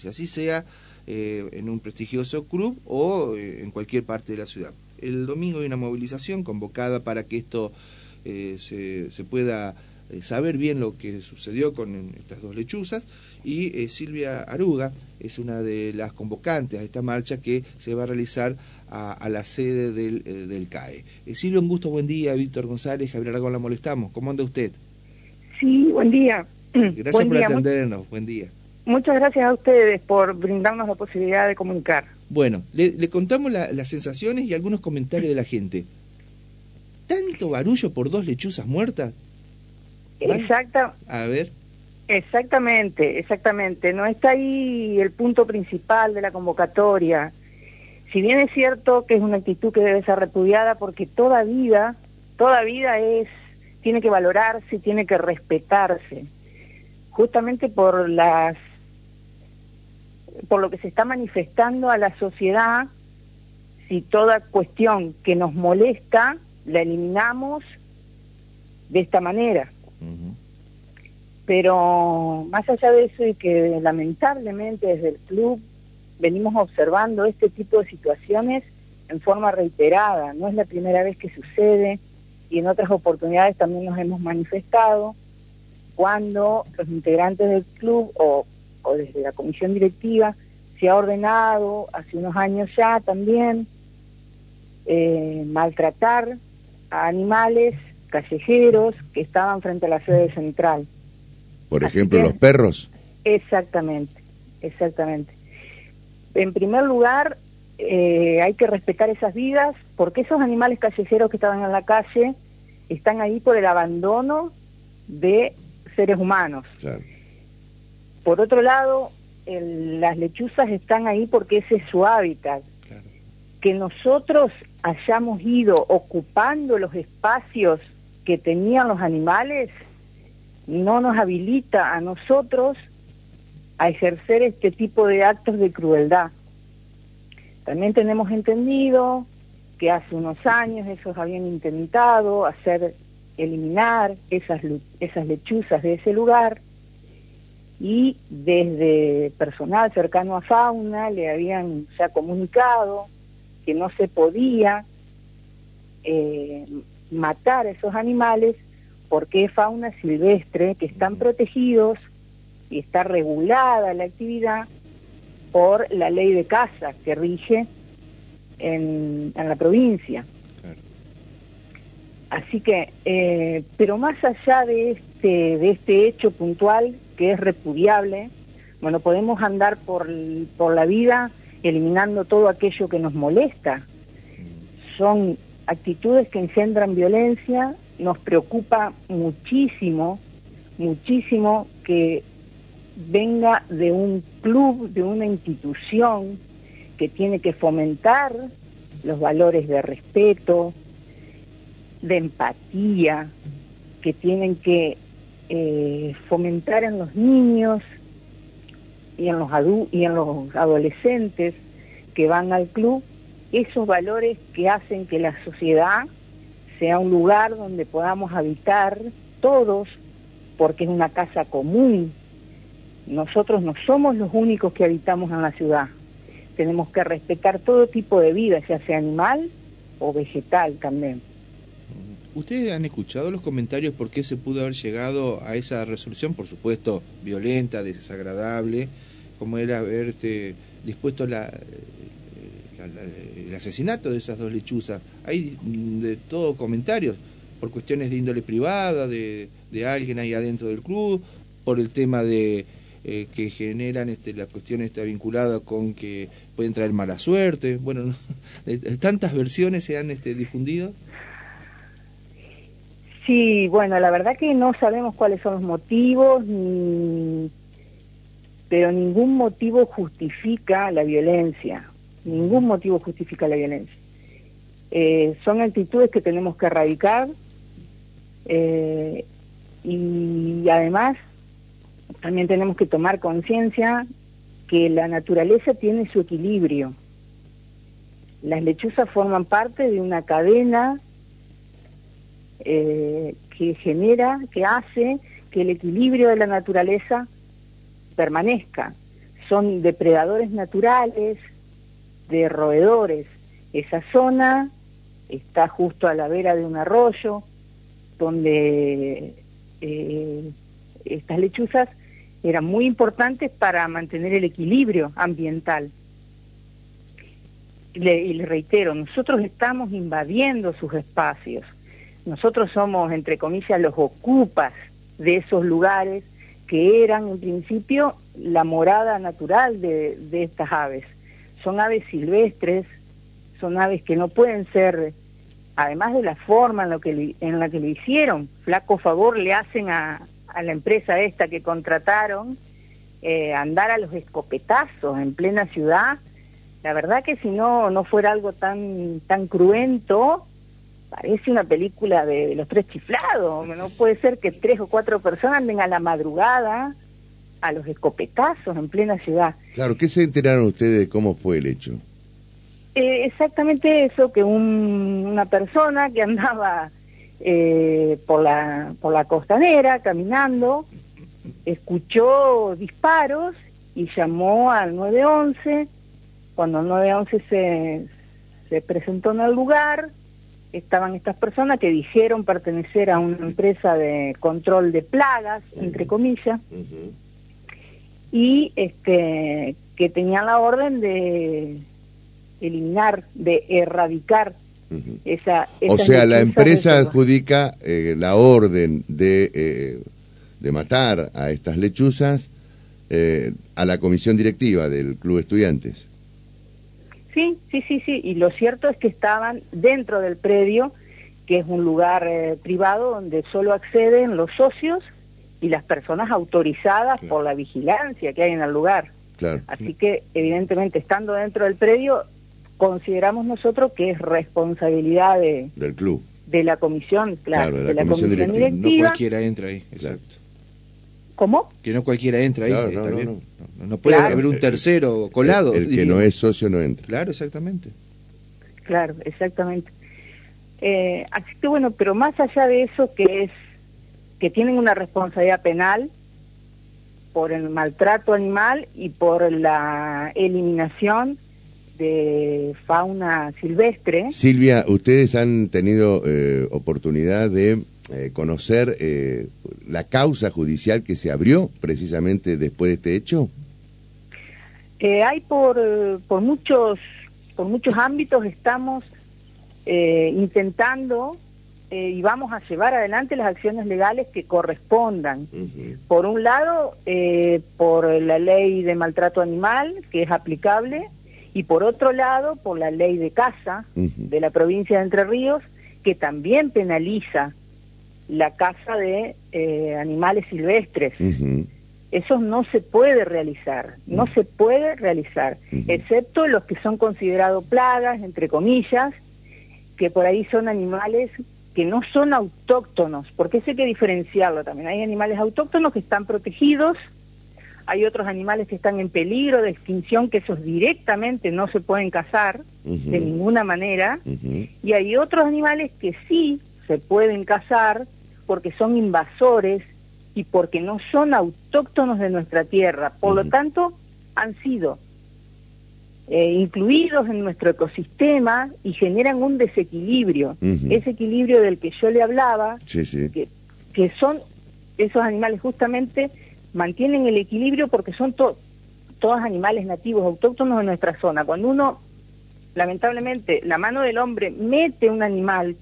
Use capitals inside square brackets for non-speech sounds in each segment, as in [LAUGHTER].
violencia, así sea eh, en un prestigioso club o eh, en cualquier parte de la ciudad. El domingo hay una movilización convocada para que esto eh, se, se, pueda saber bien lo que sucedió con estas dos lechuzas y Silvia Aruga es una de las convocantes a esta marcha que se va a realizar a, la sede del, del CAE. Silvia, un gusto, buen día. Víctor González, Javier Aragón, la molestamos. ¿Cómo anda usted? Sí, buen día. Gracias por atendernos, buen día. Muchas gracias a ustedes por brindarnos la posibilidad de comunicar. Bueno, le, contamos las sensaciones y algunos comentarios de la gente. ¿Tanto barullo por dos lechuzas muertas? Exacta. A ver. Exactamente, exactamente. No está ahí el punto principal de la convocatoria. Si bien es cierto que es una actitud que debe ser repudiada porque toda vida, toda vida es tiene que valorarse, tiene que respetarse, justamente por las por lo que se está manifestando a la sociedad, si toda cuestión que nos molesta la eliminamos de esta manera. Pero más allá de eso y que lamentablemente desde el club venimos observando este tipo de situaciones en forma reiterada, no es la primera vez que sucede, y en otras oportunidades también nos hemos manifestado cuando los integrantes del club o, desde la comisión directiva se ha ordenado hace unos años ya también eh, maltratar a animales callejeros que estaban frente a la sede central. Por ejemplo, los perros. Exactamente, exactamente. En primer lugar, eh, hay que respetar esas vidas porque esos animales callejeros que estaban en la calle están ahí por el abandono de seres humanos. Por otro lado, las lechuzas están ahí porque ese es su hábitat. Que nosotros hayamos ido ocupando los espacios que tenían los animales no nos habilita a nosotros a ejercer este tipo de actos de crueldad. También tenemos entendido que hace unos años esos habían intentado hacer eliminar esas, esas lechuzas de ese lugar y desde personal cercano a fauna le habían ya comunicado que no se podía eh, matar a esos animales porque es fauna silvestre, que están protegidos y está regulada la actividad por la ley de caza que rige en, la provincia. Así que, eh, pero más allá de este, de este hecho puntual que es repudiable, bueno, podemos andar por, por la vida eliminando todo aquello que nos molesta. Son actitudes que engendran violencia, nos preocupa muchísimo, muchísimo que venga de un club, de una institución que tiene que fomentar los valores de respeto, de empatía, que tienen que eh, fomentar en los niños y en los, y en los adolescentes que van al club esos valores que hacen que la sociedad sea un lugar donde podamos habitar todos, porque es una casa común, nosotros no somos los únicos que habitamos en la ciudad. Tenemos que respetar todo tipo de vida, ya sea animal o vegetal también. ¿Ustedes han escuchado los comentarios por qué se pudo haber llegado a esa resolución, por supuesto, violenta, desagradable, como era haber dispuesto la, el asesinato de esas dos lechuzas? Hay de todo comentarios, por cuestiones de índole privada, de, de alguien ahí adentro del club, por el tema de eh, que generan este, la cuestión está vinculada con que pueden traer mala suerte. Bueno, [LAUGHS] tantas versiones se han este, difundido. Sí, bueno, la verdad que no sabemos cuáles son los motivos, pero ningún motivo justifica la violencia, ningún motivo justifica la violencia. Eh, son actitudes que tenemos que erradicar eh, y además también tenemos que tomar conciencia que la naturaleza tiene su equilibrio. Las lechuzas forman parte de una cadena eh, que genera, que hace que el equilibrio de la naturaleza permanezca. son depredadores naturales de roedores. Esa zona está justo a la vera de un arroyo donde eh, estas lechuzas eran muy importantes para mantener el equilibrio ambiental. y le reitero, nosotros estamos invadiendo sus espacios. Nosotros somos, entre comillas, los ocupas de esos lugares que eran en principio la morada natural de, estas aves. Son aves silvestres, son aves que no pueden ser, además de la forma en, lo que, en la que lo hicieron, flaco favor le hacen a, la empresa esta que contrataron eh, andar a los escopetazos en plena ciudad. La verdad que si no, no fuera algo tan, tan cruento, parece una película de, los tres chiflados. No puede ser que tres o cuatro personas anden a la madrugada a los escopetazos en plena ciudad. Claro, ¿qué se enteraron ustedes de cómo fue el hecho? Eh, exactamente eso, que una persona que andaba eh, por, la, por la costanera caminando, escuchó disparos y llamó al 911. Cuando el 911 se, se presentó en el lugar, estaban estas personas que dijeron pertenecer a una empresa de control de plagas, entre comillas, y este que tenían la orden de eliminar, de erradicar esa, O sea, la empresa adjudica eh, la orden de, eh, de matar a estas lechuzas eh, a la comisión directiva del Club Estudiantes. Sí, sí, sí, sí. Y lo cierto es que estaban dentro del predio, que es un lugar eh, privado donde solo acceden los socios y las personas autorizadas por la vigilancia que hay en el lugar. Así que, evidentemente, estando dentro del predio, consideramos nosotros que es responsabilidad de, del club. De la comisión, claro, de la, comisión, directiva. No cualquiera entra ahí, exacto. ¿Cómo? Que no cualquiera entra ahí. No, no, no, puede haber un tercero colado. El, que no es socio no entra. Claro, exactamente. Claro, exactamente. Eh, así que bueno, pero más allá de eso que es que tienen una responsabilidad penal por el maltrato animal y por la eliminación de fauna silvestre. Silvia, ¿ustedes han tenido eh, oportunidad de eh, conocer eh, la causa judicial que se abrió precisamente después de este hecho? Eh, hay por, por, muchos, por muchos ámbitos, estamos intentando y vamos a llevar adelante las acciones legales que correspondan. Por un lado, por la ley de maltrato animal, que es aplicable, y por otro lado, por la ley de caza de la provincia de Entre Ríos, que también penaliza la caza de eh, animales silvestres. Eso no se puede realizar, no se puede realizar, excepto los que son considerados plagas, entre comillas, que por ahí son animales que no son autóctonos, porque eso hay que diferenciarlo también. Hay animales autóctonos que están protegidos, hay otros animales que están en peligro de extinción, que esos directamente no se pueden cazar de ninguna manera, y hay otros animales que sí se pueden cazar, porque son invasores y porque no son autóctonos de nuestra tierra. Por lo tanto, han sido eh, incluidos en nuestro ecosistema y generan un desequilibrio. Ese equilibrio del que yo le hablaba, Que, que, son esos animales justamente mantienen el equilibrio porque son todos animales nativos autóctonos de nuestra zona. Cuando uno, lamentablemente, la mano del hombre mete un animal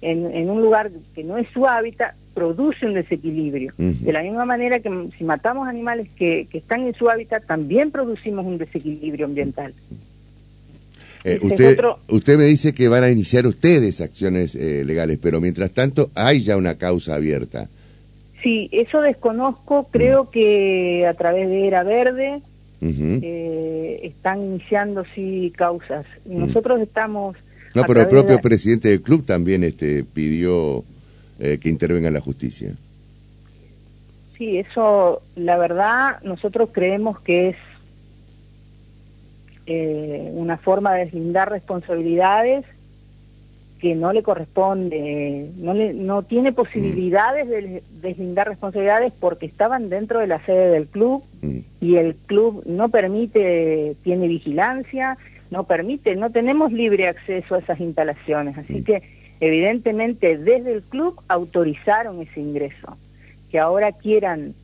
en, un lugar que no es su hábitat, produce un desequilibrio. De la misma manera que si matamos animales que, están en su hábitat, también producimos un desequilibrio ambiental. Eh, usted, usted me dice que van a iniciar ustedes acciones eh, legales, pero mientras tanto hay ya una causa abierta. Sí, eso desconozco, creo que a través de Era Verde eh, están iniciando sí causas. Nosotros estamos no, pero el propio presidente del club también este, pidió eh, que intervenga la justicia. Sí, eso, la verdad, nosotros creemos que es eh, una forma de deslindar responsabilidades que no le corresponde, no, le, no tiene posibilidades de deslindar responsabilidades porque estaban dentro de la sede del club mm. y el club no permite, tiene vigilancia, no permite, no tenemos libre acceso a esas instalaciones, así que evidentemente desde el club autorizaron ese ingreso. Que ahora quieran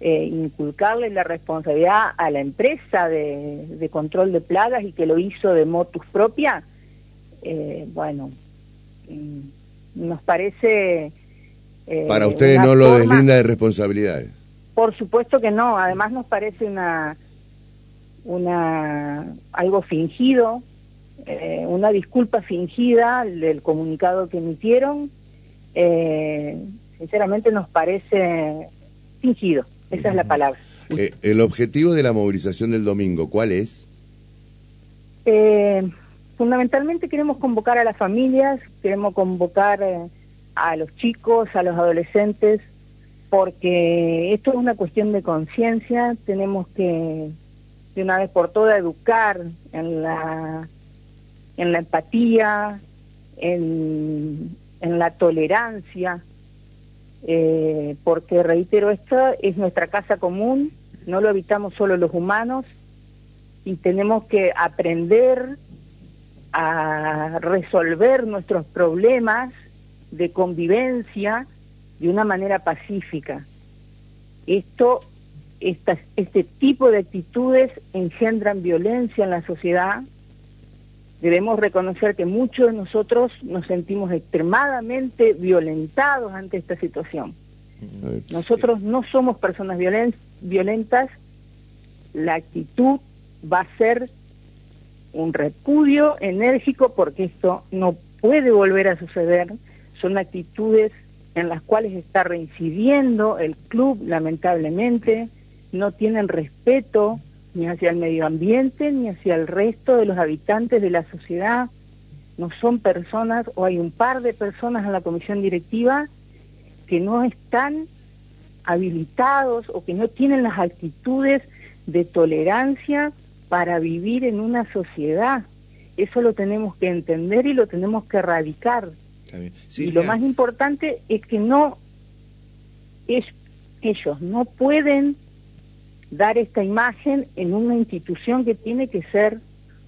eh, inculcarle la responsabilidad a la empresa de, control de plagas y que lo hizo de motus propia, eh, bueno, mm, nos parece... Eh, Para ustedes no lo deslinda de responsabilidades. Por supuesto que no, además nos parece una, una algo fingido, eh, una disculpa fingida del comunicado que emitieron, eh, sinceramente nos parece fingido, esa es la palabra. Eh, ¿El objetivo de la movilización del domingo cuál es? fundamentalmente queremos convocar a las familias, queremos convocar a los chicos, a los adolescentes, porque esto es una cuestión de conciencia, tenemos que de una vez por todas educar en la en la empatía, en, la tolerancia, eh, porque reitero, esta es nuestra casa común, no lo habitamos solo los humanos y tenemos que aprender a resolver nuestros problemas de convivencia de una manera pacífica. Esto, este tipo de actitudes engendran violencia en la sociedad, debemos reconocer que muchos de nosotros nos sentimos extremadamente violentados ante esta situación. Nosotros no somos personas violentas, la actitud va a ser un repudio enérgico porque esto no puede volver a suceder, son actitudes en las cuales está reincidiendo el club lamentablemente, no tienen respeto ni hacia el medio ambiente, ni hacia el resto de los habitantes de la sociedad. No son personas, o hay un par de personas en la comisión directiva que no están habilitados o que no tienen las actitudes de tolerancia para vivir en una sociedad. Eso lo tenemos que entender y lo tenemos que erradicar. y lo más importante es que no es, ellos no pueden dar esta imagen en una institución que tiene que ser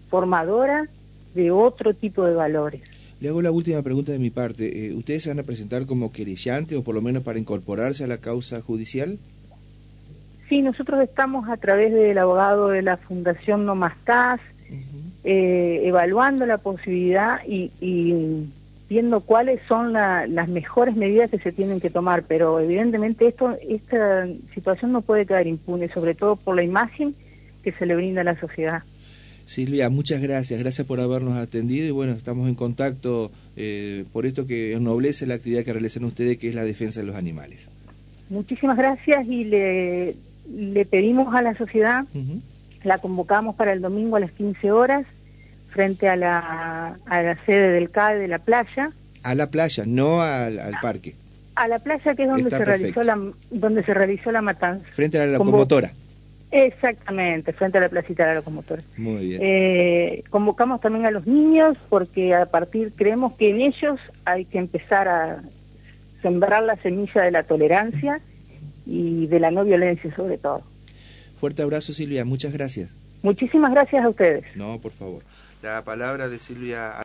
formadora de otro tipo de valores. Le hago la última pregunta de mi parte. Eh, ¿Ustedes se van a presentar como querellantes o por lo menos para incorporarse a la causa judicial? Sí, nosotros estamos a través del abogado de la Fundación No Más eh, evaluando la posibilidad y viendo cuáles son las mejores medidas que se tienen que tomar, pero evidentemente esto, esta situación no puede quedar impune, sobre todo por la imagen que se le brinda a la sociedad. Silvia, muchas gracias, gracias por habernos atendido y bueno, estamos en contacto eh, por esto que ennoblece la actividad que realizan ustedes, que es la defensa de los animales. Muchísimas gracias y le, le pedimos a la sociedad, la convocamos para el domingo a las 15 horas, frente a la, a la sede del CAE de la playa. A la playa, no al, al parque. A la playa que es donde se realizó la donde se realizó la matanza. Frente a la locomotora. Exactamente, frente a la placita de la locomotora. Muy bien. Eh, convocamos también a los niños porque a partir creemos que en ellos hay que empezar a sembrar la semilla de la tolerancia y de la no violencia sobre todo. Fuerte abrazo Silvia, muchas gracias. Muchísimas gracias a ustedes. No, por favor. La palabra de Silvia